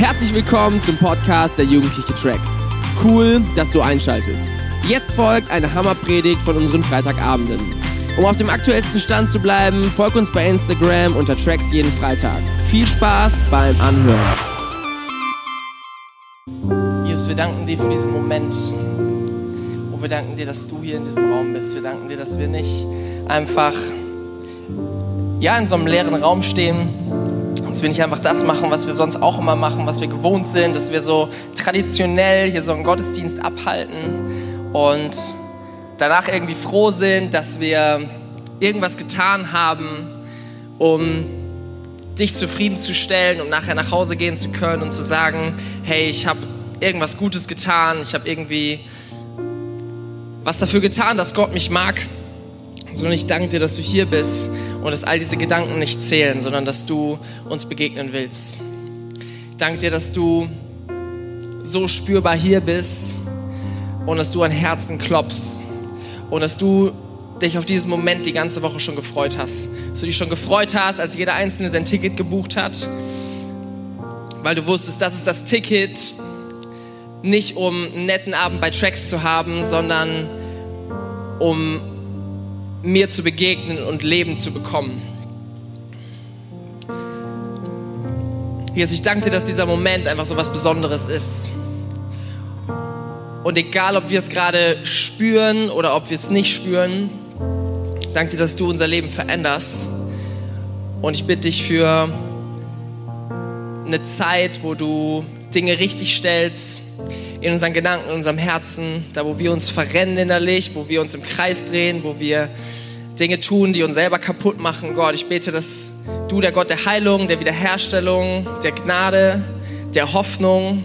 Herzlich willkommen zum Podcast der Jugendliche Tracks. Cool, dass du einschaltest. Jetzt folgt eine Hammerpredigt von unseren Freitagabenden. Um auf dem aktuellsten Stand zu bleiben, folg uns bei Instagram unter Tracks jeden Freitag. Viel Spaß beim Anhören. Jesus, wir danken dir für diesen Moment. Und wir danken dir, dass du hier in diesem Raum bist. Wir danken dir, dass wir nicht einfach ja, in so einem leeren Raum stehen, dass wir nicht einfach das machen, was wir sonst auch immer machen, was wir gewohnt sind, dass wir so traditionell hier so einen Gottesdienst abhalten und danach irgendwie froh sind, dass wir irgendwas getan haben, um dich zufriedenzustellen und nachher nach Hause gehen zu können und zu sagen, hey, ich habe irgendwas Gutes getan, ich habe irgendwie was dafür getan, dass Gott mich mag, sondern ich danke dir, dass du hier bist und dass all diese Gedanken nicht zählen, sondern dass du uns begegnen willst. Ich danke dir, dass du so spürbar hier bist und dass du an Herzen klopfst und dass du dich auf diesen Moment die ganze Woche schon gefreut hast. Dass du dich schon gefreut hast, als jeder Einzelne sein Ticket gebucht hat, weil du wusstest, das ist das Ticket, nicht um einen netten Abend bei Tracks zu haben, sondern um mir zu begegnen und Leben zu bekommen. Jesus, ich danke dir, dass dieser Moment einfach so was Besonderes ist. Und egal, ob wir es gerade spüren oder ob wir es nicht spüren, danke dir, dass du unser Leben veränderst. Und ich bitte dich für eine Zeit, wo du Dinge richtig stellst, in unseren Gedanken, in unserem Herzen, da wo wir uns verrennen innerlich, wo wir uns im Kreis drehen, wo wir Dinge tun, die uns selber kaputt machen. Gott, ich bete, dass du, der Gott der Heilung, der Wiederherstellung, der Gnade, der Hoffnung,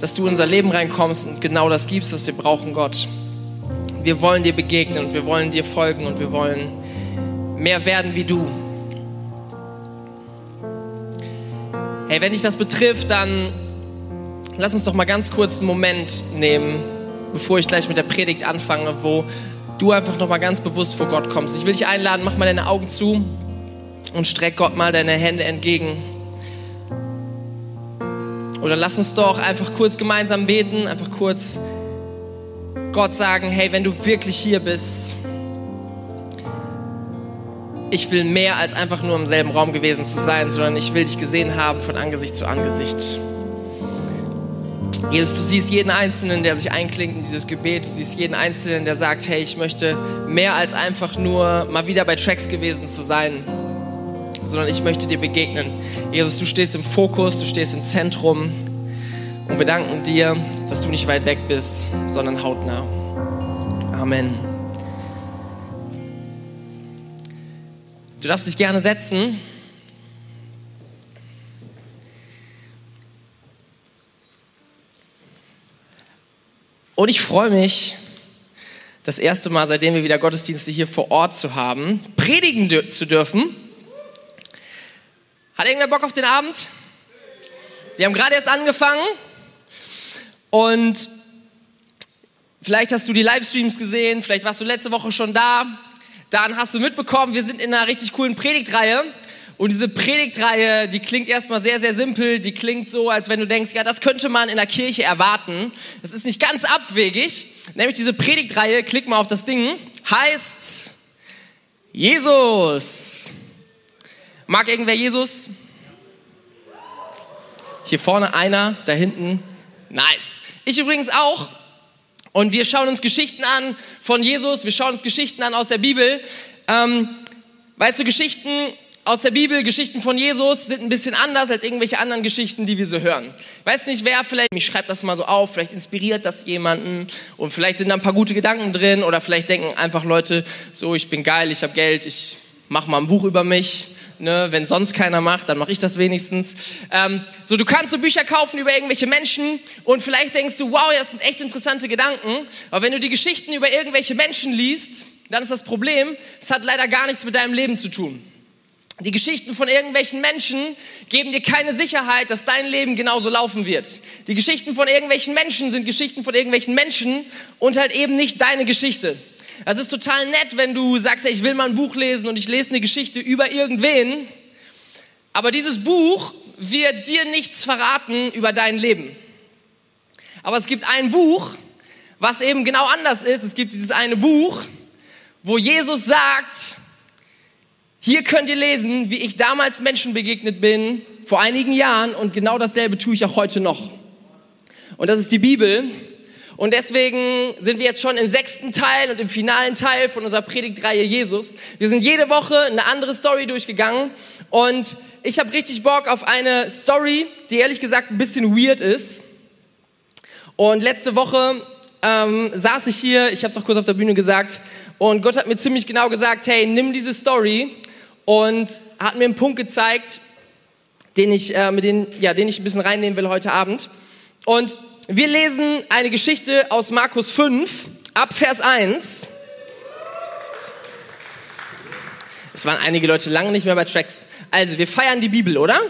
dass du in unser Leben reinkommst und genau das gibst, was wir brauchen, Gott. Wir wollen dir begegnen und wir wollen dir folgen und wir wollen mehr werden wie du. Hey, wenn dich das betrifft, dann lass uns doch mal ganz kurz einen Moment nehmen, bevor ich gleich mit der Predigt anfange, wo du einfach noch mal ganz bewusst vor Gott kommst. Ich will dich einladen, mach mal deine Augen zu und streck Gott mal deine Hände entgegen. Oder lass uns doch einfach kurz gemeinsam beten, einfach kurz Gott sagen, hey, wenn du wirklich hier bist, ich will mehr als einfach nur im selben Raum gewesen zu sein, sondern ich will dich gesehen haben von Angesicht zu Angesicht. Jesus, du siehst jeden Einzelnen, der sich einklingt in dieses Gebet. Du siehst jeden Einzelnen, der sagt, hey, ich möchte mehr als einfach nur mal wieder bei Tracks gewesen zu sein, sondern ich möchte dir begegnen. Jesus, du stehst im Fokus, du stehst im Zentrum. Und wir danken dir, dass du nicht weit weg bist, sondern hautnah. Amen. Du darfst dich gerne setzen. Und ich freue mich, das erste Mal, seitdem wir wieder Gottesdienste hier vor Ort zu haben, predigen zu dürfen. Hat irgendwer Bock auf den Abend? Wir haben gerade erst angefangen und vielleicht hast du die Livestreams gesehen, vielleicht warst du letzte Woche schon da. Dann hast du mitbekommen, wir sind in einer richtig coolen Predigtreihe. Und diese Predigtreihe, die klingt erstmal sehr, sehr simpel. Die klingt so, als wenn du denkst, ja, das könnte man in der Kirche erwarten. Das ist nicht ganz abwegig. Nämlich diese Predigtreihe, klick mal auf das Ding, heißt Jesus. Mag irgendwer Jesus? Hier vorne einer, da hinten. Nice. Ich übrigens auch. Und wir schauen uns Geschichten an von Jesus. Wir schauen uns Geschichten an aus der Bibel. Ähm, weißt du, Geschichten aus der Bibel, Geschichten von Jesus, sind ein bisschen anders als irgendwelche anderen Geschichten, die wir so hören. Ich weiß nicht, wer vielleicht, ich schreibe das mal so auf, vielleicht inspiriert das jemanden und vielleicht sind da ein paar gute Gedanken drin oder vielleicht denken einfach Leute, so, ich bin geil, ich habe Geld, ich mache mal ein Buch über mich. Ne, wenn sonst keiner macht, dann mache ich das wenigstens. Ähm, so, du kannst so Bücher kaufen über irgendwelche Menschen und vielleicht denkst du, wow, das sind echt interessante Gedanken. Aber wenn du die Geschichten über irgendwelche Menschen liest, dann ist das Problem, es hat leider gar nichts mit deinem Leben zu tun. Die Geschichten von irgendwelchen Menschen geben dir keine Sicherheit, dass dein Leben genauso laufen wird. Die Geschichten von irgendwelchen Menschen sind Geschichten von irgendwelchen Menschen und halt eben nicht deine Geschichte. Es ist total nett, wenn du sagst, ich will mal ein Buch lesen und ich lese eine Geschichte über irgendwen. Aber dieses Buch wird dir nichts verraten über dein Leben. Aber es gibt ein Buch, was eben genau anders ist. Es gibt dieses eine Buch, wo Jesus sagt, hier könnt ihr lesen, wie ich damals Menschen begegnet bin, vor einigen Jahren, und genau dasselbe tue ich auch heute noch. Und das ist die Bibel. Und deswegen sind wir jetzt schon im sechsten Teil und im finalen Teil von unserer Predigtreihe Jesus. Wir sind jede Woche eine andere Story durchgegangen und ich habe richtig Bock auf eine Story, die ehrlich gesagt ein bisschen weird ist. Und letzte Woche ähm, saß ich hier, ich habe es auch kurz auf der Bühne gesagt, und Gott hat mir ziemlich genau gesagt, hey, nimm diese Story und hat mir einen Punkt gezeigt, den ich, äh, mit den, ja, den ich ein bisschen reinnehmen will heute Abend. Und wir lesen eine Geschichte aus Markus 5, ab Vers 1. Es waren einige Leute lange nicht mehr bei Tracks. Also, wir feiern die Bibel, oder?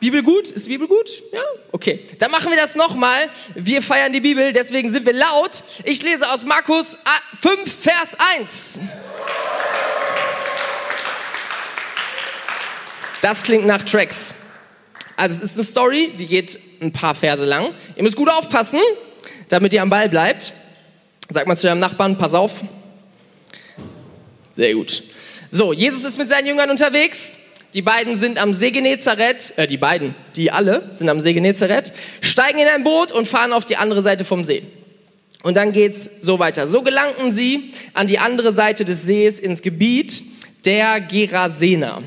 Bibel gut? Ist Bibel gut? Ja? Okay. Dann machen wir das nochmal. Wir feiern die Bibel, deswegen sind wir laut. Ich lese aus Markus 5, Vers 1. Das klingt nach Tracks. Also es ist eine Story, die geht ein paar Verse lang. Ihr müsst gut aufpassen, damit ihr am Ball bleibt. Sag mal zu eurem Nachbarn, pass auf. Sehr gut. So, Jesus ist mit seinen Jüngern unterwegs. Die beiden sind am See Genezareth, äh, die beiden, die alle sind am See Genezareth, steigen in ein Boot und fahren auf die andere Seite vom See. Und dann geht's so weiter. So gelangten sie an die andere Seite des Sees ins Gebiet der Gerasener.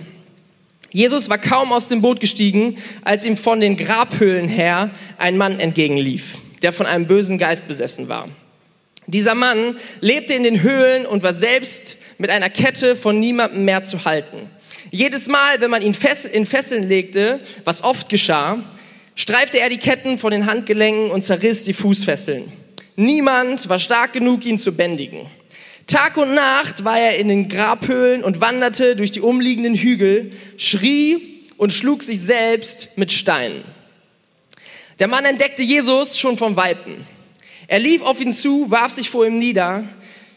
Jesus war kaum aus dem Boot gestiegen, als ihm von den Grabhöhlen her ein Mann entgegenlief, der von einem bösen Geist besessen war. Dieser Mann lebte in den Höhlen und war selbst mit einer Kette von niemandem mehr zu halten. Jedes Mal, wenn man ihn in Fesseln legte, was oft geschah, streifte er die Ketten von den Handgelenken und zerriss die Fußfesseln. Niemand war stark genug, ihn zu bändigen. Tag und Nacht war er in den Grabhöhlen und wanderte durch die umliegenden Hügel, schrie und schlug sich selbst mit Steinen. Der Mann entdeckte Jesus schon vom Weiten. Er lief auf ihn zu, warf sich vor ihm nieder,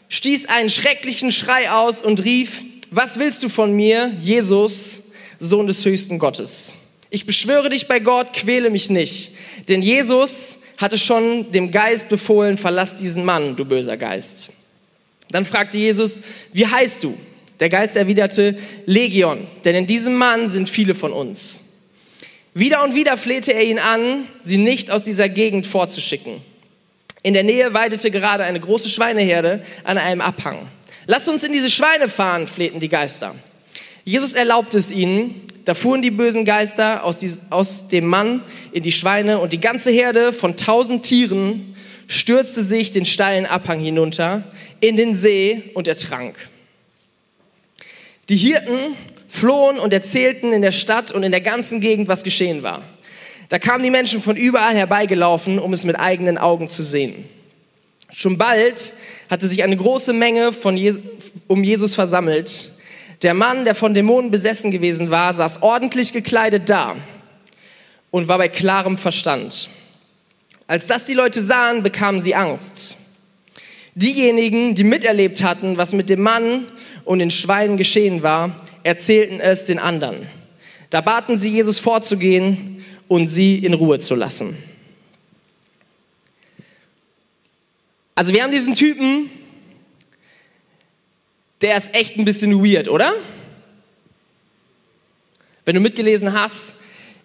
stieß einen schrecklichen Schrei aus und rief, was willst du von mir, Jesus, Sohn des höchsten Gottes? Ich beschwöre dich bei Gott, quäle mich nicht. Denn Jesus hatte schon dem Geist befohlen, verlass diesen Mann, du böser Geist. Dann fragte Jesus, wie heißt du? Der Geist erwiderte, Legion, denn in diesem Mann sind viele von uns. Wieder und wieder flehte er ihn an, sie nicht aus dieser Gegend vorzuschicken. In der Nähe weidete gerade eine große Schweineherde an einem Abhang. Lasst uns in diese Schweine fahren, flehten die Geister. Jesus erlaubte es ihnen, da fuhren die bösen Geister aus, dem Mann in die Schweine und die ganze Herde von tausend Tieren stürzte sich den steilen Abhang hinunter in den See und ertrank. Die Hirten flohen und erzählten in der Stadt und in der ganzen Gegend, was geschehen war. Da kamen die Menschen von überall herbeigelaufen, um es mit eigenen Augen zu sehen. Schon bald hatte sich eine große Menge Je um Jesus versammelt. Der Mann, der von Dämonen besessen gewesen war, saß ordentlich gekleidet da und war bei klarem Verstand. Als das die Leute sahen, bekamen sie Angst. Diejenigen, die miterlebt hatten, was mit dem Mann und den Schweinen geschehen war, erzählten es den anderen. Da baten sie Jesus vorzugehen und sie in Ruhe zu lassen. Also wir haben diesen Typen, der ist echt ein bisschen weird, oder? Wenn du mitgelesen hast,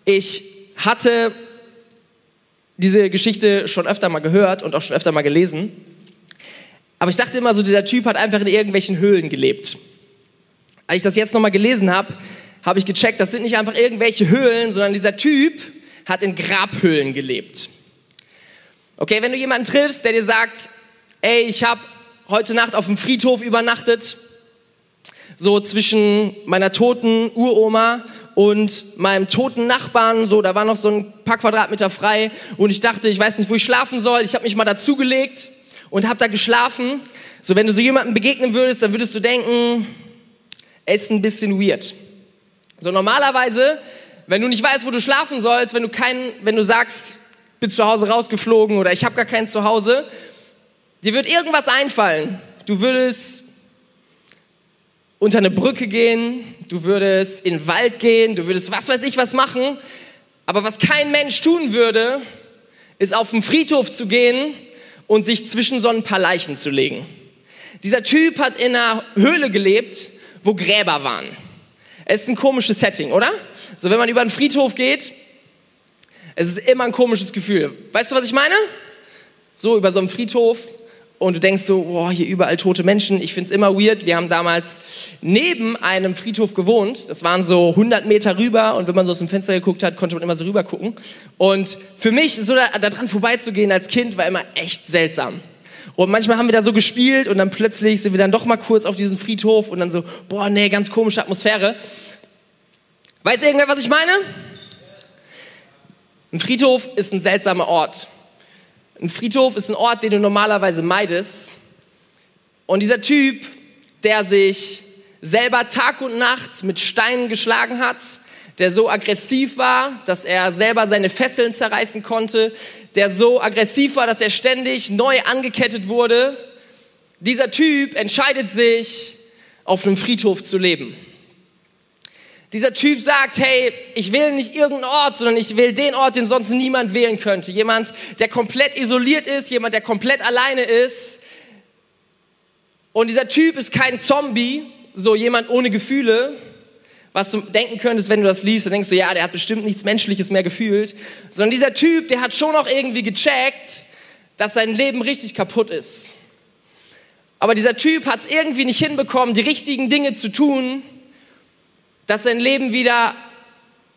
ich hatte diese Geschichte schon öfter mal gehört und auch schon öfter mal gelesen. Aber ich dachte immer so, dieser Typ hat einfach in irgendwelchen Höhlen gelebt. Als ich das jetzt nochmal gelesen habe, habe ich gecheckt, das sind nicht einfach irgendwelche Höhlen, sondern dieser Typ hat in Grabhöhlen gelebt. Okay, wenn du jemanden triffst, der dir sagt, ey, ich habe heute Nacht auf dem Friedhof übernachtet, so zwischen meiner toten Uroma und meinem toten Nachbarn, so, da war noch so ein paar Quadratmeter frei und ich dachte, ich weiß nicht, wo ich schlafen soll, ich habe mich mal dazugelegt und habe da geschlafen. So, wenn du so jemandem begegnen würdest, dann würdest du denken, er ist ein bisschen weird. So, normalerweise, wenn du nicht weißt, wo du schlafen sollst, wenn du keinen, wenn du sagst, bin zu Hause rausgeflogen oder ich habe gar kein Zuhause, dir wird irgendwas einfallen. Du würdest unter eine Brücke gehen, du würdest in den Wald gehen, du würdest was weiß ich was machen. Aber was kein Mensch tun würde, ist auf den Friedhof zu gehen und sich zwischen so ein paar Leichen zu legen. Dieser Typ hat in einer Höhle gelebt, wo Gräber waren. Es ist ein komisches Setting, oder? So, wenn man über einen Friedhof geht, es ist immer ein komisches Gefühl. Weißt du, was ich meine? So, über so einen Friedhof, und du denkst so, boah, hier überall tote Menschen. Ich finde es immer weird. Wir haben damals neben einem Friedhof gewohnt. Das waren so 100 Meter rüber und wenn man so aus dem Fenster geguckt hat, konnte man immer so rüber gucken. Und für mich, so da, dran vorbeizugehen als Kind, war immer echt seltsam. Und manchmal haben wir da so gespielt und dann plötzlich sind wir dann doch mal kurz auf diesen Friedhof und dann so, boah, nee, ganz komische Atmosphäre. Weiß irgendwer, was ich meine? Ein Friedhof ist ein seltsamer Ort. Ein Friedhof ist ein Ort, den du normalerweise meidest. Und dieser Typ, der sich selber Tag und Nacht mit Steinen geschlagen hat, der so aggressiv war, dass er selber seine Fesseln zerreißen konnte, der so aggressiv war, dass er ständig neu angekettet wurde, dieser Typ entscheidet sich, auf einem Friedhof zu leben. Dieser Typ sagt, hey, ich wähle nicht irgendeinen Ort, sondern ich wähle den Ort, den sonst niemand wählen könnte. Jemand, der komplett isoliert ist, jemand, der komplett alleine ist. Und dieser Typ ist kein Zombie, so jemand ohne Gefühle, was du denken könntest, wenn du das liest, dann denkst du, ja, der hat bestimmt nichts Menschliches mehr gefühlt, sondern dieser Typ, der hat schon auch irgendwie gecheckt, dass sein Leben richtig kaputt ist. Aber dieser Typ hat es irgendwie nicht hinbekommen, die richtigen Dinge zu tun, dass sein Leben wieder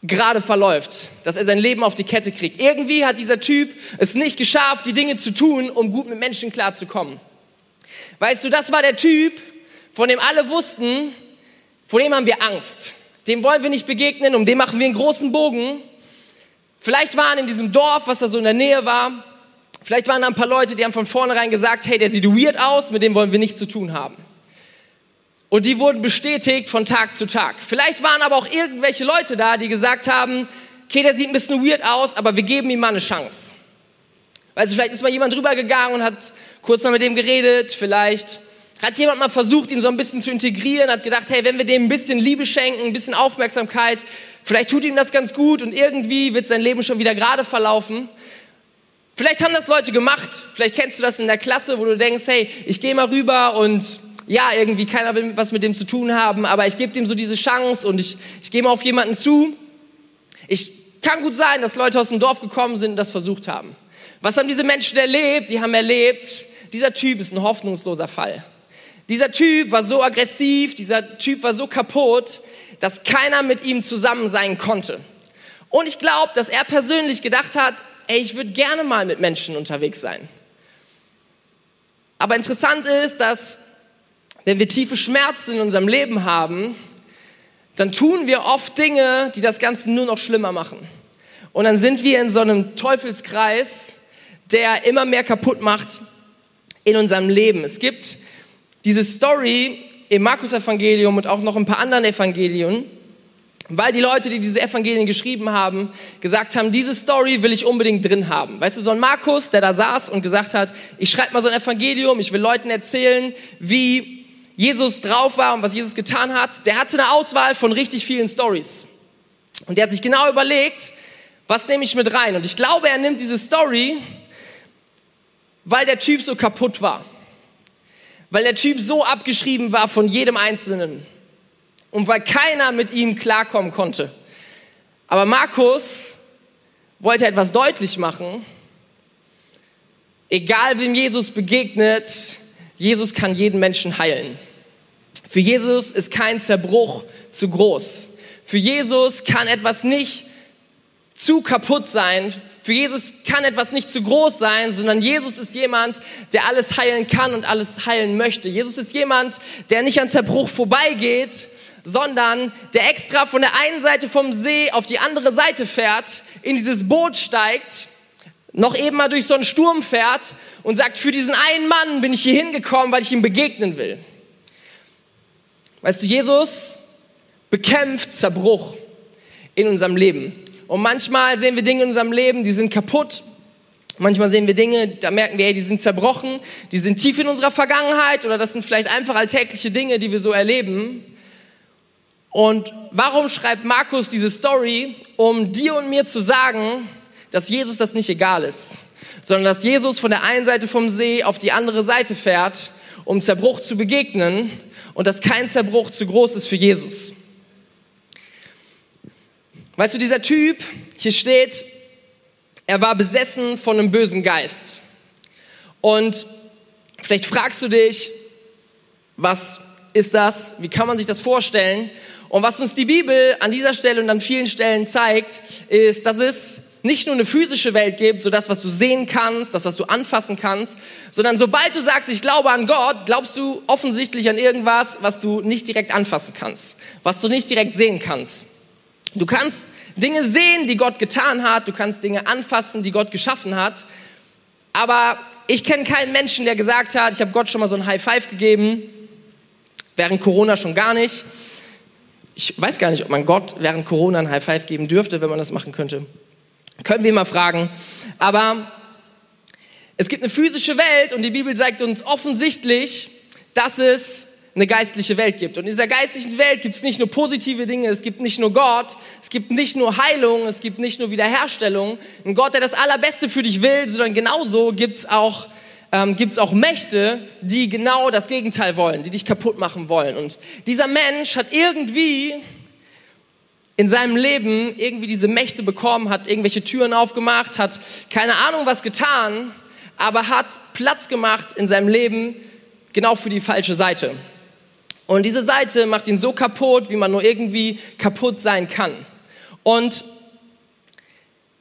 gerade verläuft, dass er sein Leben auf die Kette kriegt. Irgendwie hat dieser Typ es nicht geschafft, die Dinge zu tun, um gut mit Menschen klarzukommen. Weißt du, das war der Typ, von dem alle wussten, vor dem haben wir Angst. Dem wollen wir nicht begegnen, um den machen wir einen großen Bogen. Vielleicht waren in diesem Dorf, was da so in der Nähe war, vielleicht waren da ein paar Leute, die haben von vornherein gesagt, hey, der sieht weird aus, mit dem wollen wir nichts zu tun haben. Und die wurden bestätigt von Tag zu Tag. Vielleicht waren aber auch irgendwelche Leute da, die gesagt haben, okay, der sieht ein bisschen weird aus, aber wir geben ihm mal eine Chance. Weißt du, vielleicht ist mal jemand drüber gegangen und hat kurz mal mit dem geredet, vielleicht hat jemand mal versucht, ihn so ein bisschen zu integrieren, hat gedacht, hey, wenn wir dem ein bisschen Liebe schenken, ein bisschen Aufmerksamkeit, vielleicht tut ihm das ganz gut und irgendwie wird sein Leben schon wieder gerade verlaufen. Vielleicht haben das Leute gemacht, vielleicht kennst du das in der Klasse, wo du denkst, hey, ich gehe mal rüber und ja, irgendwie keiner will was mit dem zu tun haben, aber ich gebe dem so diese Chance und ich, ich gehe mal auf jemanden zu. Ich kann gut sein, dass Leute aus dem Dorf gekommen sind und das versucht haben. Was haben diese Menschen erlebt? Die haben erlebt, dieser Typ ist ein hoffnungsloser Fall. Dieser Typ war so aggressiv, dieser Typ war so kaputt, dass keiner mit ihm zusammen sein konnte. Und ich glaube, dass er persönlich gedacht hat, ey, ich würde gerne mal mit Menschen unterwegs sein. Aber interessant ist, dass wenn wir tiefe Schmerzen in unserem Leben haben, dann tun wir oft Dinge, die das Ganze nur noch schlimmer machen. Und dann sind wir in so einem Teufelskreis, der immer mehr kaputt macht in unserem Leben. Es gibt diese Story im Markus-Evangelium und auch noch ein paar anderen Evangelien, weil die Leute, die diese Evangelien geschrieben haben, gesagt haben, diese Story will ich unbedingt drin haben. Weißt du, so ein Markus, der da saß und gesagt hat, ich schreibe mal so ein Evangelium, ich will Leuten erzählen, wie Jesus drauf war und was Jesus getan hat, der hatte eine Auswahl von richtig vielen Stories. Und der hat sich genau überlegt, was nehme ich mit rein? Und ich glaube, er nimmt diese Story, weil der Typ so kaputt war. Weil der Typ so abgeschrieben war von jedem Einzelnen. Und weil keiner mit ihm klarkommen konnte. Aber Markus wollte etwas deutlich machen. Egal wem Jesus begegnet, Jesus kann jeden Menschen heilen. Für Jesus ist kein Zerbruch zu groß. Für Jesus kann etwas nicht zu kaputt sein. Für Jesus kann etwas nicht zu groß sein, sondern Jesus ist jemand, der alles heilen kann und alles heilen möchte. Jesus ist jemand, der nicht an Zerbruch vorbeigeht, sondern der extra von der einen Seite vom See auf die andere Seite fährt, in dieses Boot steigt noch eben mal durch so einen Sturm fährt und sagt, für diesen einen Mann bin ich hier hingekommen, weil ich ihm begegnen will. Weißt du, Jesus bekämpft Zerbruch in unserem Leben. Und manchmal sehen wir Dinge in unserem Leben, die sind kaputt. Manchmal sehen wir Dinge, da merken wir, hey, die sind zerbrochen, die sind tief in unserer Vergangenheit oder das sind vielleicht einfach alltägliche Dinge, die wir so erleben. Und warum schreibt Markus diese Story? Um dir und mir zu sagen, dass Jesus das nicht egal ist, sondern dass Jesus von der einen Seite vom See auf die andere Seite fährt, um Zerbruch zu begegnen und dass kein Zerbruch zu groß ist für Jesus. Weißt du, dieser Typ, hier steht, er war besessen von einem bösen Geist. Und vielleicht fragst du dich, was ist das? Wie kann man sich das vorstellen? Und was uns die Bibel an dieser Stelle und an vielen Stellen zeigt, ist, dass es nicht nur eine physische Welt gibt, so das, was du sehen kannst, das, was du anfassen kannst, sondern sobald du sagst, ich glaube an Gott, glaubst du offensichtlich an irgendwas, was du nicht direkt anfassen kannst, was du nicht direkt sehen kannst. Du kannst Dinge sehen, die Gott getan hat, du kannst Dinge anfassen, die Gott geschaffen hat, aber ich kenne keinen Menschen, der gesagt hat, ich habe Gott schon mal so ein High Five gegeben, während Corona schon gar nicht. Ich weiß gar nicht, ob man Gott während Corona ein High Five geben dürfte, wenn man das machen könnte. Können wir mal fragen. Aber es gibt eine physische Welt und die Bibel sagt uns offensichtlich, dass es eine geistliche Welt gibt. Und in dieser geistlichen Welt gibt es nicht nur positive Dinge, es gibt nicht nur Gott, es gibt nicht nur Heilung, es gibt nicht nur Wiederherstellung. Ein Gott, der das Allerbeste für dich will, sondern genauso gibt es auch, ähm, gibt's auch Mächte, die genau das Gegenteil wollen, die dich kaputt machen wollen. Und dieser Mensch hat irgendwie in seinem Leben irgendwie diese Mächte bekommen, hat irgendwelche Türen aufgemacht, hat keine Ahnung was getan, aber hat Platz gemacht in seinem Leben genau für die falsche Seite. Und diese Seite macht ihn so kaputt, wie man nur irgendwie kaputt sein kann. Und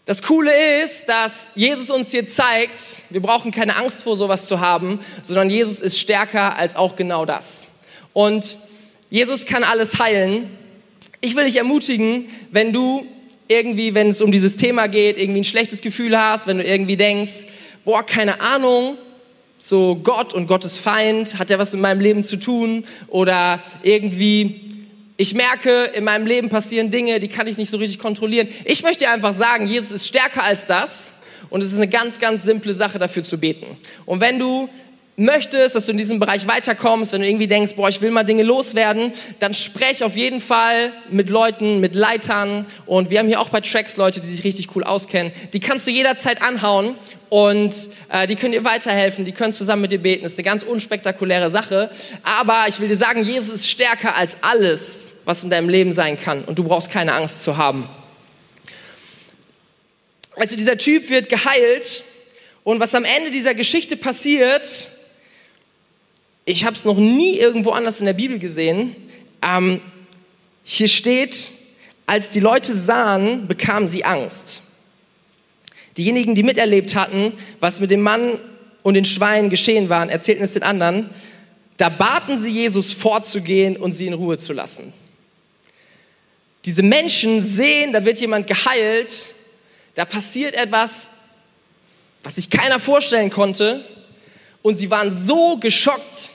das Coole ist, dass Jesus uns hier zeigt, wir brauchen keine Angst vor sowas zu haben, sondern Jesus ist stärker als auch genau das. Und Jesus kann alles heilen ich will dich ermutigen, wenn du irgendwie, wenn es um dieses Thema geht, irgendwie ein schlechtes Gefühl hast, wenn du irgendwie denkst, boah, keine Ahnung, so Gott und Gottes Feind, hat ja was mit meinem Leben zu tun oder irgendwie ich merke, in meinem Leben passieren Dinge, die kann ich nicht so richtig kontrollieren. Ich möchte dir einfach sagen, Jesus ist stärker als das und es ist eine ganz, ganz simple Sache dafür zu beten. Und wenn du möchtest, dass du in diesem Bereich weiterkommst, wenn du irgendwie denkst, boah, ich will mal Dinge loswerden, dann sprech auf jeden Fall mit Leuten, mit Leitern und wir haben hier auch bei Tracks Leute, die sich richtig cool auskennen. Die kannst du jederzeit anhauen und äh, die können dir weiterhelfen, die können zusammen mit dir beten. Das ist eine ganz unspektakuläre Sache, aber ich will dir sagen, Jesus ist stärker als alles, was in deinem Leben sein kann und du brauchst keine Angst zu haben. Also dieser Typ wird geheilt und was am Ende dieser Geschichte passiert, ich habe es noch nie irgendwo anders in der Bibel gesehen. Ähm, hier steht, als die Leute sahen, bekamen sie Angst. Diejenigen, die miterlebt hatten, was mit dem Mann und den Schweinen geschehen war, erzählten es den anderen. Da baten sie Jesus vorzugehen und sie in Ruhe zu lassen. Diese Menschen sehen, da wird jemand geheilt, da passiert etwas, was sich keiner vorstellen konnte. Und sie waren so geschockt,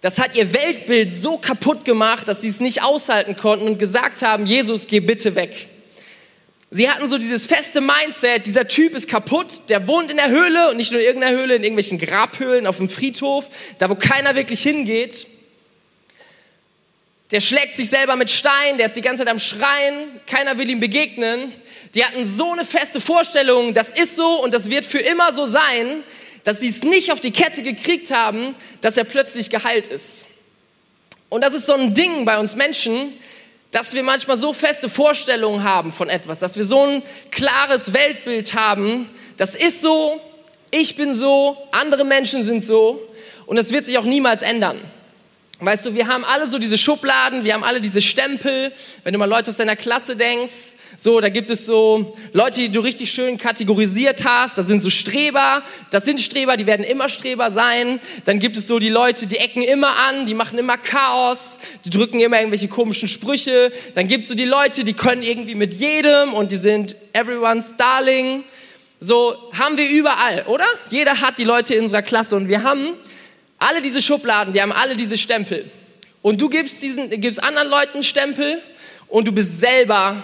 das hat ihr Weltbild so kaputt gemacht, dass sie es nicht aushalten konnten und gesagt haben, Jesus, geh bitte weg. Sie hatten so dieses feste Mindset, dieser Typ ist kaputt, der wohnt in der Höhle und nicht nur in irgendeiner Höhle, in irgendwelchen Grabhöhlen auf dem Friedhof, da wo keiner wirklich hingeht. Der schlägt sich selber mit Stein, der ist die ganze Zeit am Schreien, keiner will ihm begegnen. Die hatten so eine feste Vorstellung, das ist so und das wird für immer so sein, dass sie es nicht auf die Kette gekriegt haben, dass er plötzlich geheilt ist. Und das ist so ein Ding bei uns Menschen, dass wir manchmal so feste Vorstellungen haben von etwas, dass wir so ein klares Weltbild haben, das ist so, ich bin so, andere Menschen sind so und es wird sich auch niemals ändern. Weißt du, wir haben alle so diese Schubladen, wir haben alle diese Stempel. Wenn du mal Leute aus deiner Klasse denkst, so, da gibt es so Leute, die du richtig schön kategorisiert hast. Das sind so Streber. Das sind Streber, die werden immer Streber sein. Dann gibt es so die Leute, die ecken immer an, die machen immer Chaos, die drücken immer irgendwelche komischen Sprüche. Dann gibt es so die Leute, die können irgendwie mit jedem und die sind everyone's darling. So haben wir überall, oder? Jeder hat die Leute in unserer Klasse und wir haben alle diese Schubladen, wir haben alle diese Stempel. Und du gibst, diesen, gibst anderen Leuten Stempel und du bist selber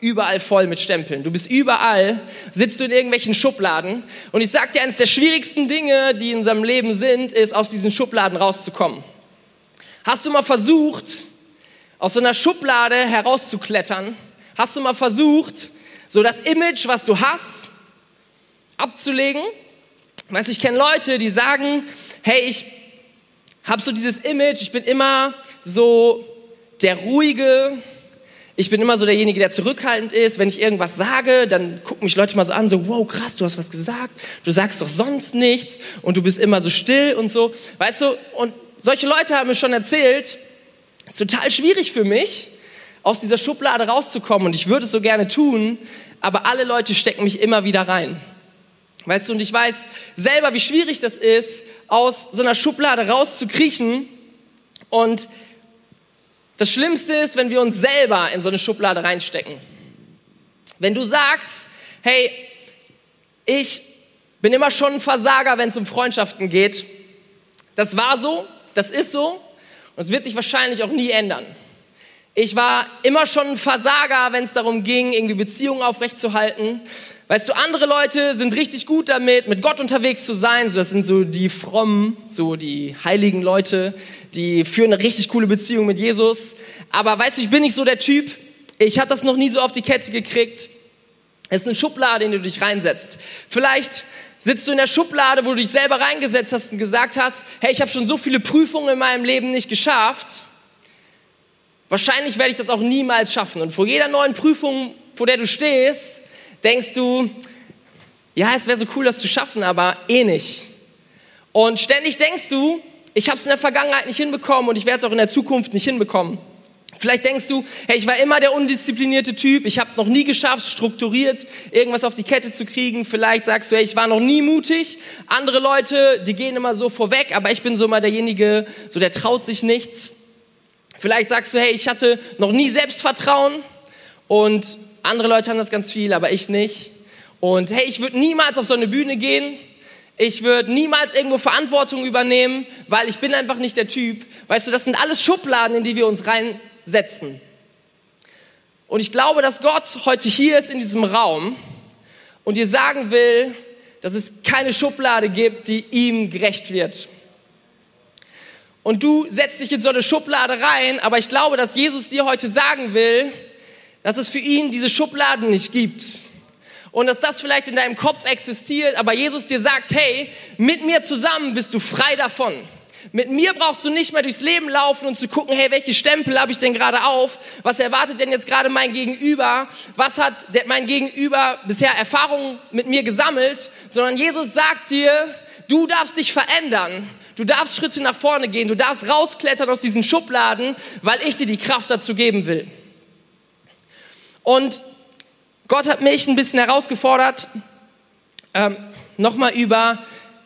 überall voll mit Stempeln. Du bist überall, sitzt du in irgendwelchen Schubladen. Und ich sag dir, eines der schwierigsten Dinge, die in unserem Leben sind, ist, aus diesen Schubladen rauszukommen. Hast du mal versucht, aus so einer Schublade herauszuklettern? Hast du mal versucht, so das Image, was du hast, abzulegen? Weißt du, ich kenne Leute, die sagen, hey, ich habe so dieses Image, ich bin immer so der ruhige, ich bin immer so derjenige, der zurückhaltend ist. Wenn ich irgendwas sage, dann gucken mich Leute mal so an, so, wow, krass, du hast was gesagt, du sagst doch sonst nichts und du bist immer so still und so. Weißt du, und solche Leute haben mir schon erzählt, es ist total schwierig für mich, aus dieser Schublade rauszukommen und ich würde es so gerne tun, aber alle Leute stecken mich immer wieder rein. Weißt du, und ich weiß selber, wie schwierig das ist, aus so einer Schublade rauszukriechen. Und das Schlimmste ist, wenn wir uns selber in so eine Schublade reinstecken. Wenn du sagst, hey, ich bin immer schon ein Versager, wenn es um Freundschaften geht. Das war so, das ist so und es wird sich wahrscheinlich auch nie ändern. Ich war immer schon ein Versager, wenn es darum ging, irgendwie Beziehungen aufrechtzuerhalten. Weißt du, andere Leute sind richtig gut damit, mit Gott unterwegs zu sein. So, das sind so die frommen, so die heiligen Leute, die führen eine richtig coole Beziehung mit Jesus. Aber weißt du, ich bin nicht so der Typ. Ich habe das noch nie so auf die Kette gekriegt. Es ist eine Schublade, in die du dich reinsetzt. Vielleicht sitzt du in der Schublade, wo du dich selber reingesetzt hast und gesagt hast, hey, ich habe schon so viele Prüfungen in meinem Leben nicht geschafft. Wahrscheinlich werde ich das auch niemals schaffen. Und vor jeder neuen Prüfung, vor der du stehst, denkst du, ja, es wäre so cool, das zu schaffen, aber eh nicht. Und ständig denkst du, ich habe es in der Vergangenheit nicht hinbekommen und ich werde es auch in der Zukunft nicht hinbekommen. Vielleicht denkst du, hey, ich war immer der undisziplinierte Typ, ich habe noch nie geschafft, strukturiert irgendwas auf die Kette zu kriegen. Vielleicht sagst du, hey, ich war noch nie mutig. Andere Leute, die gehen immer so vorweg, aber ich bin so mal derjenige, so der traut sich nichts. Vielleicht sagst du, hey, ich hatte noch nie Selbstvertrauen und andere Leute haben das ganz viel, aber ich nicht. Und hey, ich würde niemals auf so eine Bühne gehen. Ich würde niemals irgendwo Verantwortung übernehmen, weil ich bin einfach nicht der Typ. Weißt du, das sind alles Schubladen, in die wir uns reinsetzen. Und ich glaube, dass Gott heute hier ist in diesem Raum und dir sagen will, dass es keine Schublade gibt, die ihm gerecht wird. Und du setzt dich in so eine Schublade rein, aber ich glaube, dass Jesus dir heute sagen will, dass es für ihn diese Schubladen nicht gibt. Und dass das vielleicht in deinem Kopf existiert, aber Jesus dir sagt, hey, mit mir zusammen bist du frei davon. Mit mir brauchst du nicht mehr durchs Leben laufen und zu gucken, hey, welche Stempel habe ich denn gerade auf? Was erwartet denn jetzt gerade mein Gegenüber? Was hat mein Gegenüber bisher Erfahrungen mit mir gesammelt? Sondern Jesus sagt dir, du darfst dich verändern. Du darfst Schritte nach vorne gehen. Du darfst rausklettern aus diesen Schubladen, weil ich dir die Kraft dazu geben will. Und Gott hat mich ein bisschen herausgefordert, ähm, nochmal über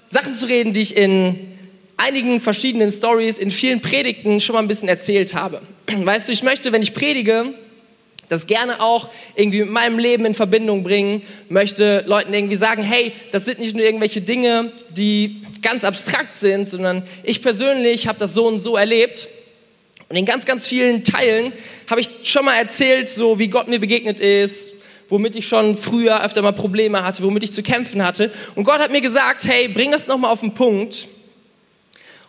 Sachen zu reden, die ich in einigen verschiedenen Stories, in vielen Predigten schon mal ein bisschen erzählt habe. Weißt du, ich möchte, wenn ich predige, das gerne auch irgendwie mit meinem Leben in Verbindung bringen, möchte Leuten irgendwie sagen, hey, das sind nicht nur irgendwelche Dinge, die ganz abstrakt sind, sondern ich persönlich habe das so und so erlebt und in ganz, ganz vielen Teilen habe ich schon mal erzählt, so wie Gott mir begegnet ist, womit ich schon früher öfter mal Probleme hatte, womit ich zu kämpfen hatte. Und Gott hat mir gesagt, hey, bring das nochmal auf den Punkt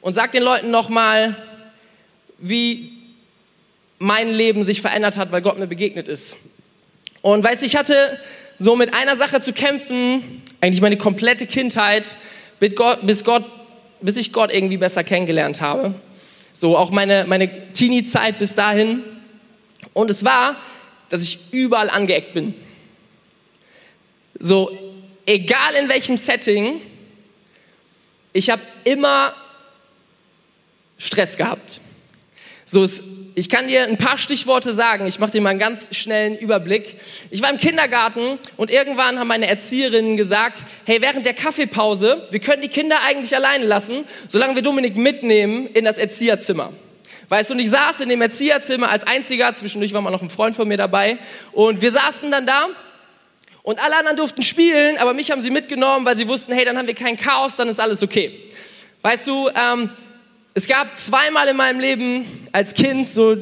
und sag den Leuten nochmal, wie mein Leben sich verändert hat, weil Gott mir begegnet ist. Und weißt du, ich hatte so mit einer Sache zu kämpfen, eigentlich meine komplette Kindheit, bis, Gott, bis, bis ich Gott irgendwie besser kennengelernt habe. So auch meine, meine Teenie-Zeit bis dahin. Und es war, dass ich überall angeeckt bin. So, egal in welchem Setting, ich habe immer Stress gehabt. So, es ich kann dir ein paar Stichworte sagen. Ich mache dir mal einen ganz schnellen Überblick. Ich war im Kindergarten und irgendwann haben meine Erzieherinnen gesagt, hey, während der Kaffeepause, wir können die Kinder eigentlich alleine lassen, solange wir Dominik mitnehmen in das Erzieherzimmer. Weißt du, und ich saß in dem Erzieherzimmer als einziger, zwischendurch war mal noch ein Freund von mir dabei und wir saßen dann da und alle anderen durften spielen, aber mich haben sie mitgenommen, weil sie wussten, hey, dann haben wir kein Chaos, dann ist alles okay. Weißt du, ähm, es gab zweimal in meinem Leben als Kind so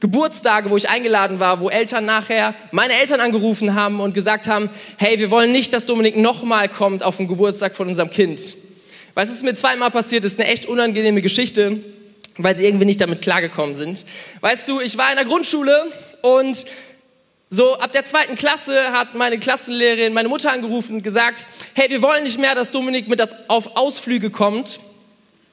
Geburtstage, wo ich eingeladen war, wo Eltern nachher meine Eltern angerufen haben und gesagt haben, hey, wir wollen nicht, dass Dominik nochmal kommt auf den Geburtstag von unserem Kind. Weißt du, was mir zweimal passiert ist, eine echt unangenehme Geschichte. weil sie irgendwie nicht damit klargekommen sind. Weißt du, ich war in der Grundschule und so ab der zweiten Klasse hat meine Klassenlehrerin meine Mutter angerufen und gesagt, hey, wir wollen nicht mehr, dass Dominik mit das auf Ausflüge kommt,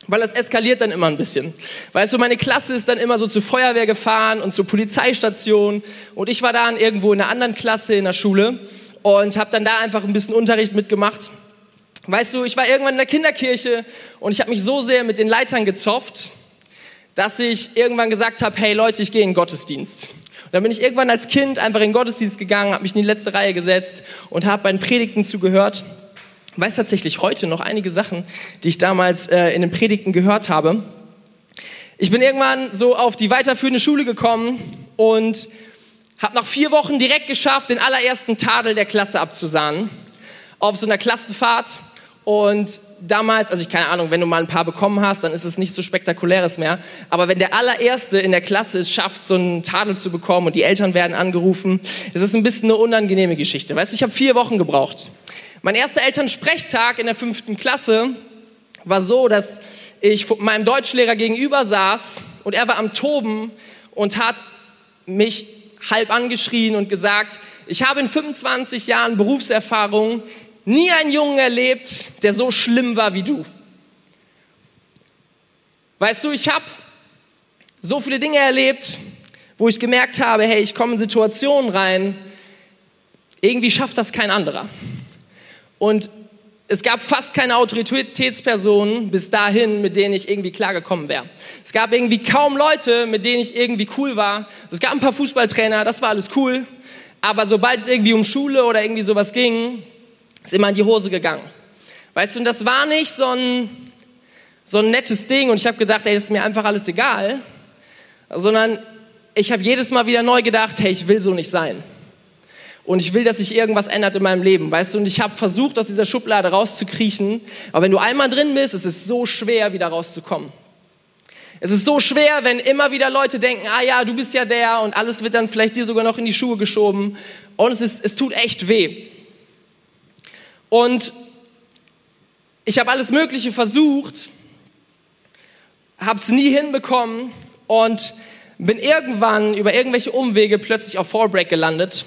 weil das eskaliert dann immer ein bisschen. Weißt du, meine Klasse ist dann immer so zur Feuerwehr gefahren und zur Polizeistation und ich war dann irgendwo in einer anderen Klasse in der Schule und habe dann da einfach ein bisschen Unterricht mitgemacht. Weißt du, ich war irgendwann in der Kinderkirche und ich habe mich so sehr mit den Leitern gezofft, dass ich irgendwann gesagt habe, hey Leute, ich gehe in den Gottesdienst. Und dann bin ich irgendwann als Kind einfach in den Gottesdienst gegangen, habe mich in die letzte Reihe gesetzt und habe bei den Predigten zugehört. Weiß tatsächlich heute noch einige Sachen, die ich damals äh, in den Predigten gehört habe. Ich bin irgendwann so auf die weiterführende Schule gekommen und habe nach vier Wochen direkt geschafft, den allerersten Tadel der Klasse abzusahnen. Auf so einer Klassenfahrt. Und damals, also ich keine Ahnung, wenn du mal ein paar bekommen hast, dann ist es nicht so spektakuläres mehr. Aber wenn der allererste in der Klasse es schafft, so einen Tadel zu bekommen und die Eltern werden angerufen, das ist ein bisschen eine unangenehme Geschichte. Weißt du, ich habe vier Wochen gebraucht. Mein erster Elternsprechtag in der fünften Klasse war so, dass ich meinem Deutschlehrer gegenüber saß und er war am Toben und hat mich halb angeschrien und gesagt, ich habe in 25 Jahren Berufserfahrung nie einen Jungen erlebt, der so schlimm war wie du. Weißt du, ich habe so viele Dinge erlebt, wo ich gemerkt habe, hey, ich komme in Situationen rein, irgendwie schafft das kein anderer. Und es gab fast keine Autoritätspersonen bis dahin, mit denen ich irgendwie klargekommen wäre. Es gab irgendwie kaum Leute, mit denen ich irgendwie cool war. Es gab ein paar Fußballtrainer, das war alles cool. Aber sobald es irgendwie um Schule oder irgendwie sowas ging, ist immer in die Hose gegangen. Weißt du, und das war nicht so ein, so ein nettes Ding und ich habe gedacht, ey, das ist mir einfach alles egal, sondern ich habe jedes Mal wieder neu gedacht, hey, ich will so nicht sein und ich will, dass sich irgendwas ändert in meinem Leben, weißt du? Und ich habe versucht, aus dieser Schublade rauszukriechen, aber wenn du einmal drin bist, ist es so schwer, wieder rauszukommen. Es ist so schwer, wenn immer wieder Leute denken, ah ja, du bist ja der und alles wird dann vielleicht dir sogar noch in die Schuhe geschoben und es, ist, es tut echt weh. Und ich habe alles Mögliche versucht, habe es nie hinbekommen und bin irgendwann über irgendwelche Umwege plötzlich auf Fallbreak gelandet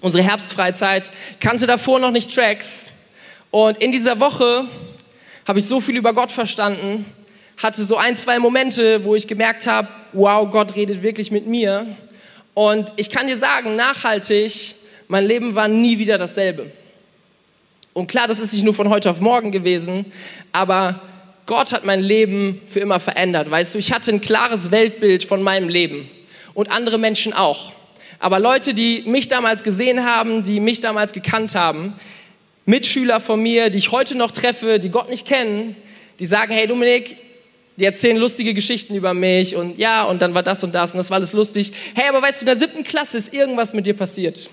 unsere Herbstfreizeit, kannte davor noch nicht Tracks. Und in dieser Woche habe ich so viel über Gott verstanden, hatte so ein, zwei Momente, wo ich gemerkt habe, wow, Gott redet wirklich mit mir. Und ich kann dir sagen, nachhaltig, mein Leben war nie wieder dasselbe. Und klar, das ist nicht nur von heute auf morgen gewesen, aber Gott hat mein Leben für immer verändert. Weißt du, ich hatte ein klares Weltbild von meinem Leben und andere Menschen auch. Aber Leute, die mich damals gesehen haben, die mich damals gekannt haben, Mitschüler von mir, die ich heute noch treffe, die Gott nicht kennen, die sagen, hey Dominik, die erzählen lustige Geschichten über mich und ja, und dann war das und das und das war alles lustig. Hey, aber weißt du, in der siebten Klasse ist irgendwas mit dir passiert.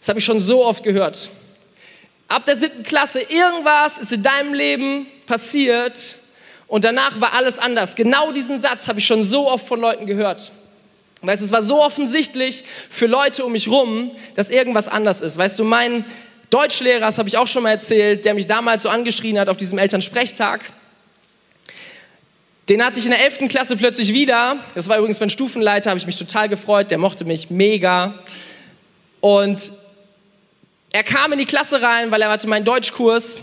Das habe ich schon so oft gehört. Ab der siebten Klasse, irgendwas ist in deinem Leben passiert und danach war alles anders. Genau diesen Satz habe ich schon so oft von Leuten gehört. Weißt du, es war so offensichtlich für Leute um mich rum, dass irgendwas anders ist. Weißt du, mein Deutschlehrer, das habe ich auch schon mal erzählt, der mich damals so angeschrien hat auf diesem Elternsprechtag, den hatte ich in der 11. Klasse plötzlich wieder. Das war übrigens mein Stufenleiter, habe ich mich total gefreut, der mochte mich mega. Und er kam in die Klasse rein, weil er hatte meinen Deutschkurs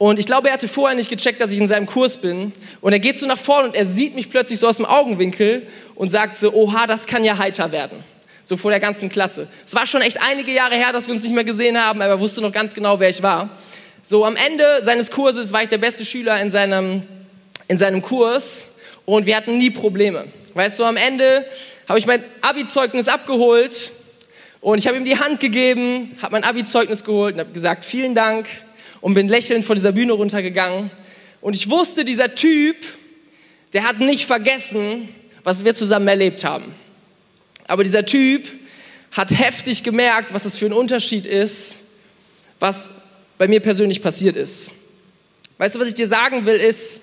und ich glaube, er hatte vorher nicht gecheckt, dass ich in seinem Kurs bin. Und er geht so nach vorne und er sieht mich plötzlich so aus dem Augenwinkel und sagt so, oha, das kann ja heiter werden. So vor der ganzen Klasse. Es war schon echt einige Jahre her, dass wir uns nicht mehr gesehen haben, aber er wusste noch ganz genau, wer ich war. So am Ende seines Kurses war ich der beste Schüler in seinem, in seinem Kurs und wir hatten nie Probleme. Weißt du, am Ende habe ich mein Abi-Zeugnis abgeholt und ich habe ihm die Hand gegeben, habe mein Abi-Zeugnis geholt und habe gesagt, vielen Dank und bin lächelnd vor dieser Bühne runtergegangen. Und ich wusste, dieser Typ, der hat nicht vergessen, was wir zusammen erlebt haben. Aber dieser Typ hat heftig gemerkt, was es für ein Unterschied ist, was bei mir persönlich passiert ist. Weißt du, was ich dir sagen will, ist,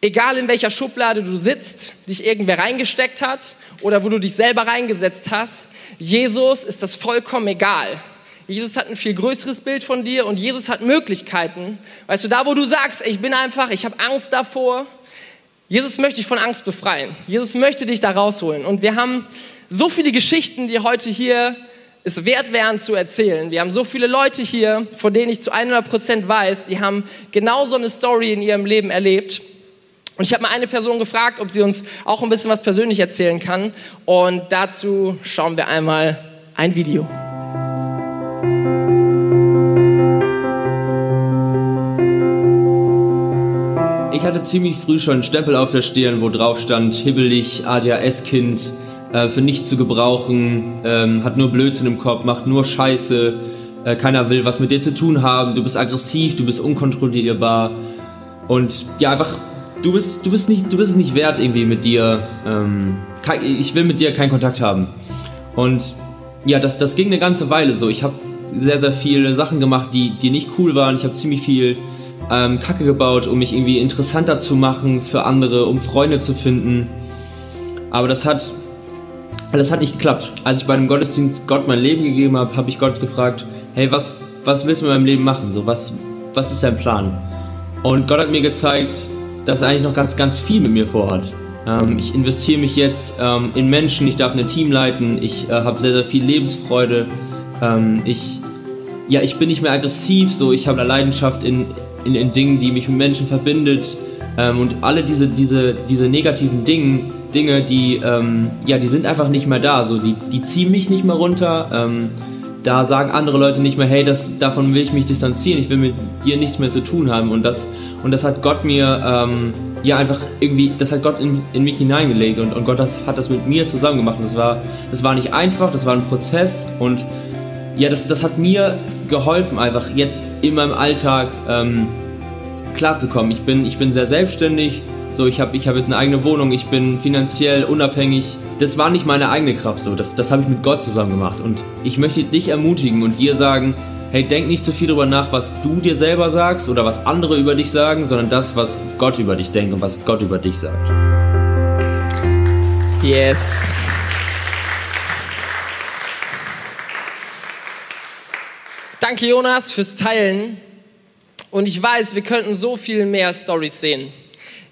egal in welcher Schublade du sitzt, dich irgendwer reingesteckt hat oder wo du dich selber reingesetzt hast, Jesus ist das vollkommen egal. Jesus hat ein viel größeres Bild von dir und Jesus hat Möglichkeiten. Weißt du, da wo du sagst, ich bin einfach, ich habe Angst davor, Jesus möchte dich von Angst befreien. Jesus möchte dich da rausholen. Und wir haben so viele Geschichten, die heute hier es wert wären zu erzählen. Wir haben so viele Leute hier, von denen ich zu 100 Prozent weiß, die haben genau so eine Story in ihrem Leben erlebt. Und ich habe mal eine Person gefragt, ob sie uns auch ein bisschen was persönlich erzählen kann. Und dazu schauen wir einmal ein Video. Ich hatte ziemlich früh schon einen Stempel auf der Stirn, wo drauf stand, hibbelig, ADHS-Kind, äh, für nichts zu gebrauchen, ähm, hat nur Blödsinn im Kopf, macht nur Scheiße, äh, keiner will was mit dir zu tun haben, du bist aggressiv, du bist unkontrollierbar und ja, einfach, du bist, du bist, nicht, du bist es nicht wert irgendwie mit dir, ähm, ich will mit dir keinen Kontakt haben. Und ja, das, das ging eine ganze Weile so. Ich habe sehr, sehr viele Sachen gemacht, die, die nicht cool waren. Ich habe ziemlich viel ähm, Kacke gebaut, um mich irgendwie interessanter zu machen für andere, um Freunde zu finden. Aber das hat das hat nicht geklappt. Als ich bei einem Gottesdienst Gott mein Leben gegeben habe, habe ich Gott gefragt, hey, was, was willst du mit meinem Leben machen? So, was, was ist dein Plan? Und Gott hat mir gezeigt, dass er eigentlich noch ganz, ganz viel mit mir vorhat. Ähm, ich investiere mich jetzt ähm, in Menschen, ich darf ein Team leiten, ich äh, habe sehr, sehr viel Lebensfreude. Ähm, ich, ja, ich bin nicht mehr aggressiv, so ich habe eine Leidenschaft in, in, in Dingen, die mich mit Menschen verbindet. Ähm, und alle diese, diese, diese negativen Dinge, Dinge die, ähm, ja, die sind einfach nicht mehr da. So, die, die ziehen mich nicht mehr runter. Da sagen andere Leute nicht mehr, hey, das, davon will ich mich distanzieren, ich will mit dir nichts mehr zu tun haben. Und das, und das hat Gott mir, ähm, ja, einfach irgendwie, das hat Gott in, in mich hineingelegt und, und Gott das, hat das mit mir zusammen gemacht. Das war, das war nicht einfach, das war ein Prozess und ja, das, das hat mir geholfen, einfach jetzt in meinem Alltag ähm, klarzukommen. Ich bin, ich bin sehr selbstständig, so, ich habe ich hab jetzt eine eigene Wohnung, ich bin finanziell unabhängig. Das war nicht meine eigene Kraft so, das, das habe ich mit Gott zusammen gemacht. Und ich möchte dich ermutigen und dir sagen, hey, denk nicht zu viel darüber nach, was du dir selber sagst oder was andere über dich sagen, sondern das, was Gott über dich denkt und was Gott über dich sagt. Yes. Danke, Jonas, fürs Teilen. Und ich weiß, wir könnten so viel mehr Stories sehen.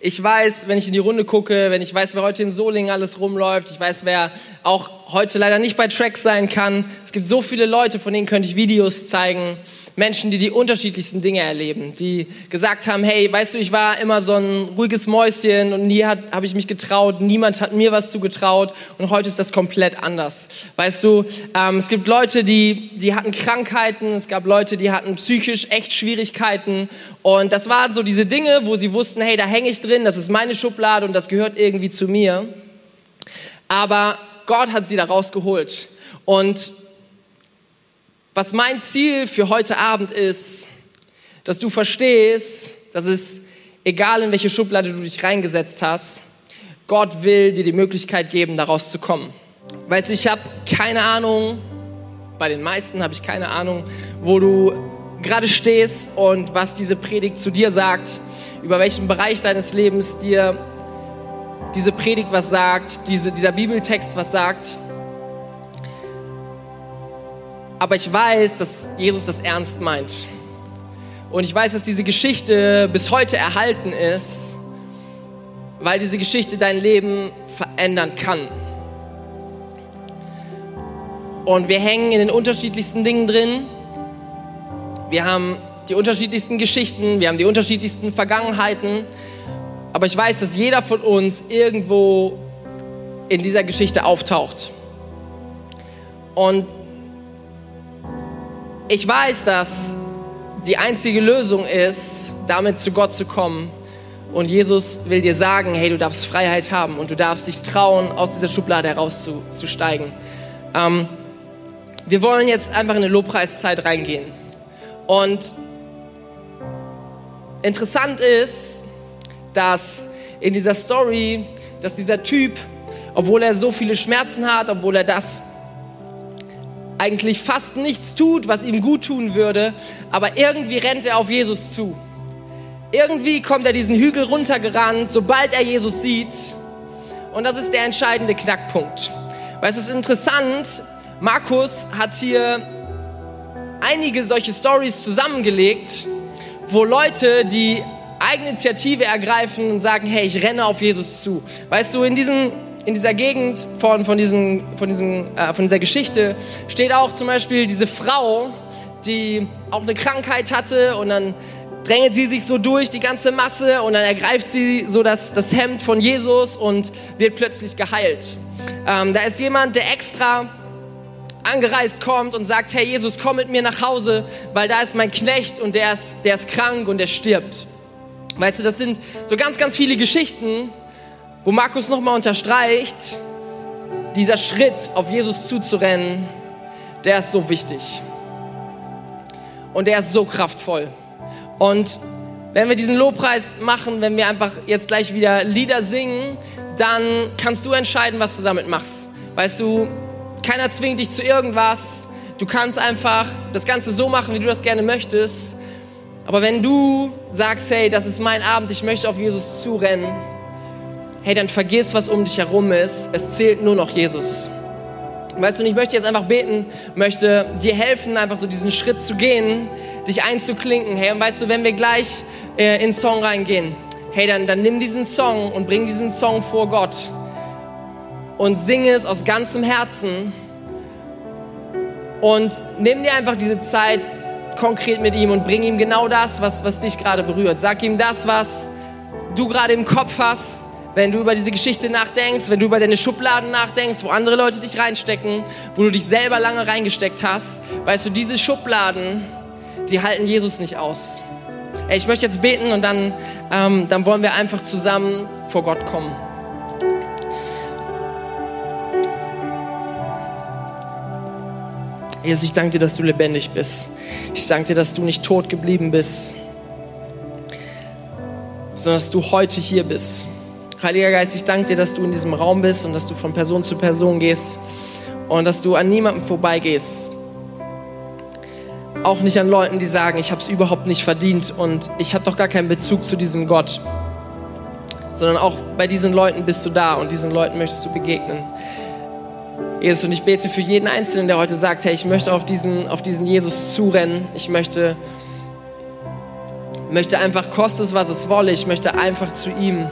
Ich weiß, wenn ich in die Runde gucke, wenn ich weiß, wer heute in Solingen alles rumläuft, ich weiß, wer auch heute leider nicht bei Tracks sein kann. Es gibt so viele Leute, von denen könnte ich Videos zeigen. Menschen, die die unterschiedlichsten Dinge erleben, die gesagt haben, hey, weißt du, ich war immer so ein ruhiges Mäuschen und nie habe ich mich getraut, niemand hat mir was zugetraut und heute ist das komplett anders. Weißt du, ähm, es gibt Leute, die, die hatten Krankheiten, es gab Leute, die hatten psychisch echt Schwierigkeiten und das waren so diese Dinge, wo sie wussten, hey, da hänge ich drin, das ist meine Schublade und das gehört irgendwie zu mir. Aber Gott hat sie da rausgeholt und was mein Ziel für heute Abend ist, dass du verstehst, dass es, egal in welche Schublade du dich reingesetzt hast, Gott will dir die Möglichkeit geben, daraus zu kommen. Weißt du, ich habe keine Ahnung, bei den meisten habe ich keine Ahnung, wo du gerade stehst und was diese Predigt zu dir sagt, über welchen Bereich deines Lebens dir diese Predigt was sagt, diese, dieser Bibeltext was sagt. Aber ich weiß, dass Jesus das ernst meint. Und ich weiß, dass diese Geschichte bis heute erhalten ist, weil diese Geschichte dein Leben verändern kann. Und wir hängen in den unterschiedlichsten Dingen drin. Wir haben die unterschiedlichsten Geschichten, wir haben die unterschiedlichsten Vergangenheiten. Aber ich weiß, dass jeder von uns irgendwo in dieser Geschichte auftaucht. Und ich weiß, dass die einzige Lösung ist, damit zu Gott zu kommen. Und Jesus will dir sagen, hey, du darfst Freiheit haben und du darfst dich trauen, aus dieser Schublade herauszusteigen. Ähm, wir wollen jetzt einfach in eine Lobpreiszeit reingehen. Und interessant ist, dass in dieser Story, dass dieser Typ, obwohl er so viele Schmerzen hat, obwohl er das eigentlich fast nichts tut, was ihm gut tun würde, aber irgendwie rennt er auf Jesus zu. Irgendwie kommt er diesen Hügel runtergerannt, sobald er Jesus sieht. Und das ist der entscheidende Knackpunkt. Weil es ist interessant, Markus hat hier einige solche Stories zusammengelegt, wo Leute, die Eigeninitiative ergreifen und sagen, hey, ich renne auf Jesus zu. Weißt du, in, diesen, in dieser Gegend von, von, diesem, von, diesem, äh, von dieser Geschichte steht auch zum Beispiel diese Frau, die auch eine Krankheit hatte und dann drängelt sie sich so durch die ganze Masse und dann ergreift sie so das, das Hemd von Jesus und wird plötzlich geheilt. Ähm, da ist jemand, der extra angereist kommt und sagt, hey Jesus, komm mit mir nach Hause, weil da ist mein Knecht und der ist, der ist krank und der stirbt. Weißt du, das sind so ganz, ganz viele Geschichten, wo Markus nochmal unterstreicht, dieser Schritt auf Jesus zuzurennen, der ist so wichtig. Und der ist so kraftvoll. Und wenn wir diesen Lobpreis machen, wenn wir einfach jetzt gleich wieder Lieder singen, dann kannst du entscheiden, was du damit machst. Weißt du, keiner zwingt dich zu irgendwas. Du kannst einfach das Ganze so machen, wie du das gerne möchtest. Aber wenn du sagst, hey, das ist mein Abend, ich möchte auf Jesus zurennen, hey, dann vergiss, was um dich herum ist. Es zählt nur noch Jesus. Weißt du, und ich möchte jetzt einfach beten, möchte dir helfen, einfach so diesen Schritt zu gehen, dich einzuklinken. Hey, und weißt du, wenn wir gleich äh, in den Song reingehen, hey, dann, dann nimm diesen Song und bring diesen Song vor Gott und singe es aus ganzem Herzen und nimm dir einfach diese Zeit konkret mit ihm und bring ihm genau das, was, was dich gerade berührt. Sag ihm das, was du gerade im Kopf hast, wenn du über diese Geschichte nachdenkst, wenn du über deine Schubladen nachdenkst, wo andere Leute dich reinstecken, wo du dich selber lange reingesteckt hast. Weißt du, diese Schubladen, die halten Jesus nicht aus. Ey, ich möchte jetzt beten und dann, ähm, dann wollen wir einfach zusammen vor Gott kommen. Jesus, ich danke dir, dass du lebendig bist. Ich danke dir, dass du nicht tot geblieben bist, sondern dass du heute hier bist. Heiliger Geist, ich danke dir, dass du in diesem Raum bist und dass du von Person zu Person gehst und dass du an niemandem vorbeigehst. Auch nicht an Leuten, die sagen, ich habe es überhaupt nicht verdient und ich habe doch gar keinen Bezug zu diesem Gott. Sondern auch bei diesen Leuten bist du da und diesen Leuten möchtest du begegnen. Jesus, und ich bete für jeden Einzelnen, der heute sagt, hey, ich möchte auf diesen, auf diesen Jesus zurennen. Ich möchte, möchte einfach, kostet es, was es wolle, ich möchte einfach zu ihm.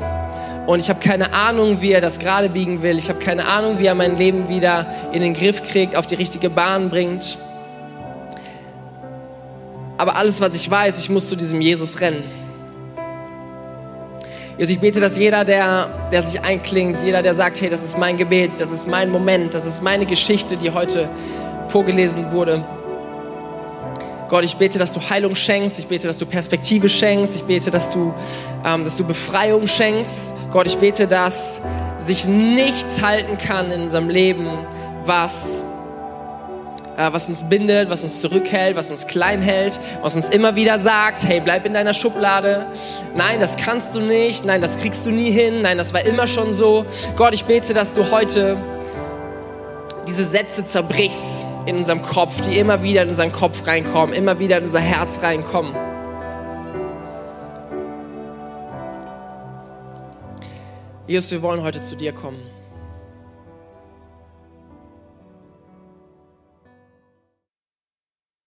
Und ich habe keine Ahnung, wie er das gerade biegen will. Ich habe keine Ahnung, wie er mein Leben wieder in den Griff kriegt, auf die richtige Bahn bringt. Aber alles, was ich weiß, ich muss zu diesem Jesus rennen. Jesus, ich bete, dass jeder, der, der sich einklingt, jeder, der sagt, hey, das ist mein Gebet, das ist mein Moment, das ist meine Geschichte, die heute vorgelesen wurde. Gott, ich bete, dass du Heilung schenkst, ich bete, dass du Perspektive schenkst, ich bete, dass du, ähm, dass du Befreiung schenkst. Gott, ich bete, dass sich nichts halten kann in unserem Leben, was äh, was uns bindet, was uns zurückhält, was uns klein hält, was uns immer wieder sagt, hey, bleib in deiner Schublade. Nein, das kannst du nicht. Nein, das kriegst du nie hin. Nein, das war immer schon so. Gott, ich bete, dass du heute diese Sätze zerbrichst in unserem Kopf, die immer wieder in unseren Kopf reinkommen, immer wieder in unser Herz reinkommen. Jesus, wir wollen heute zu dir kommen.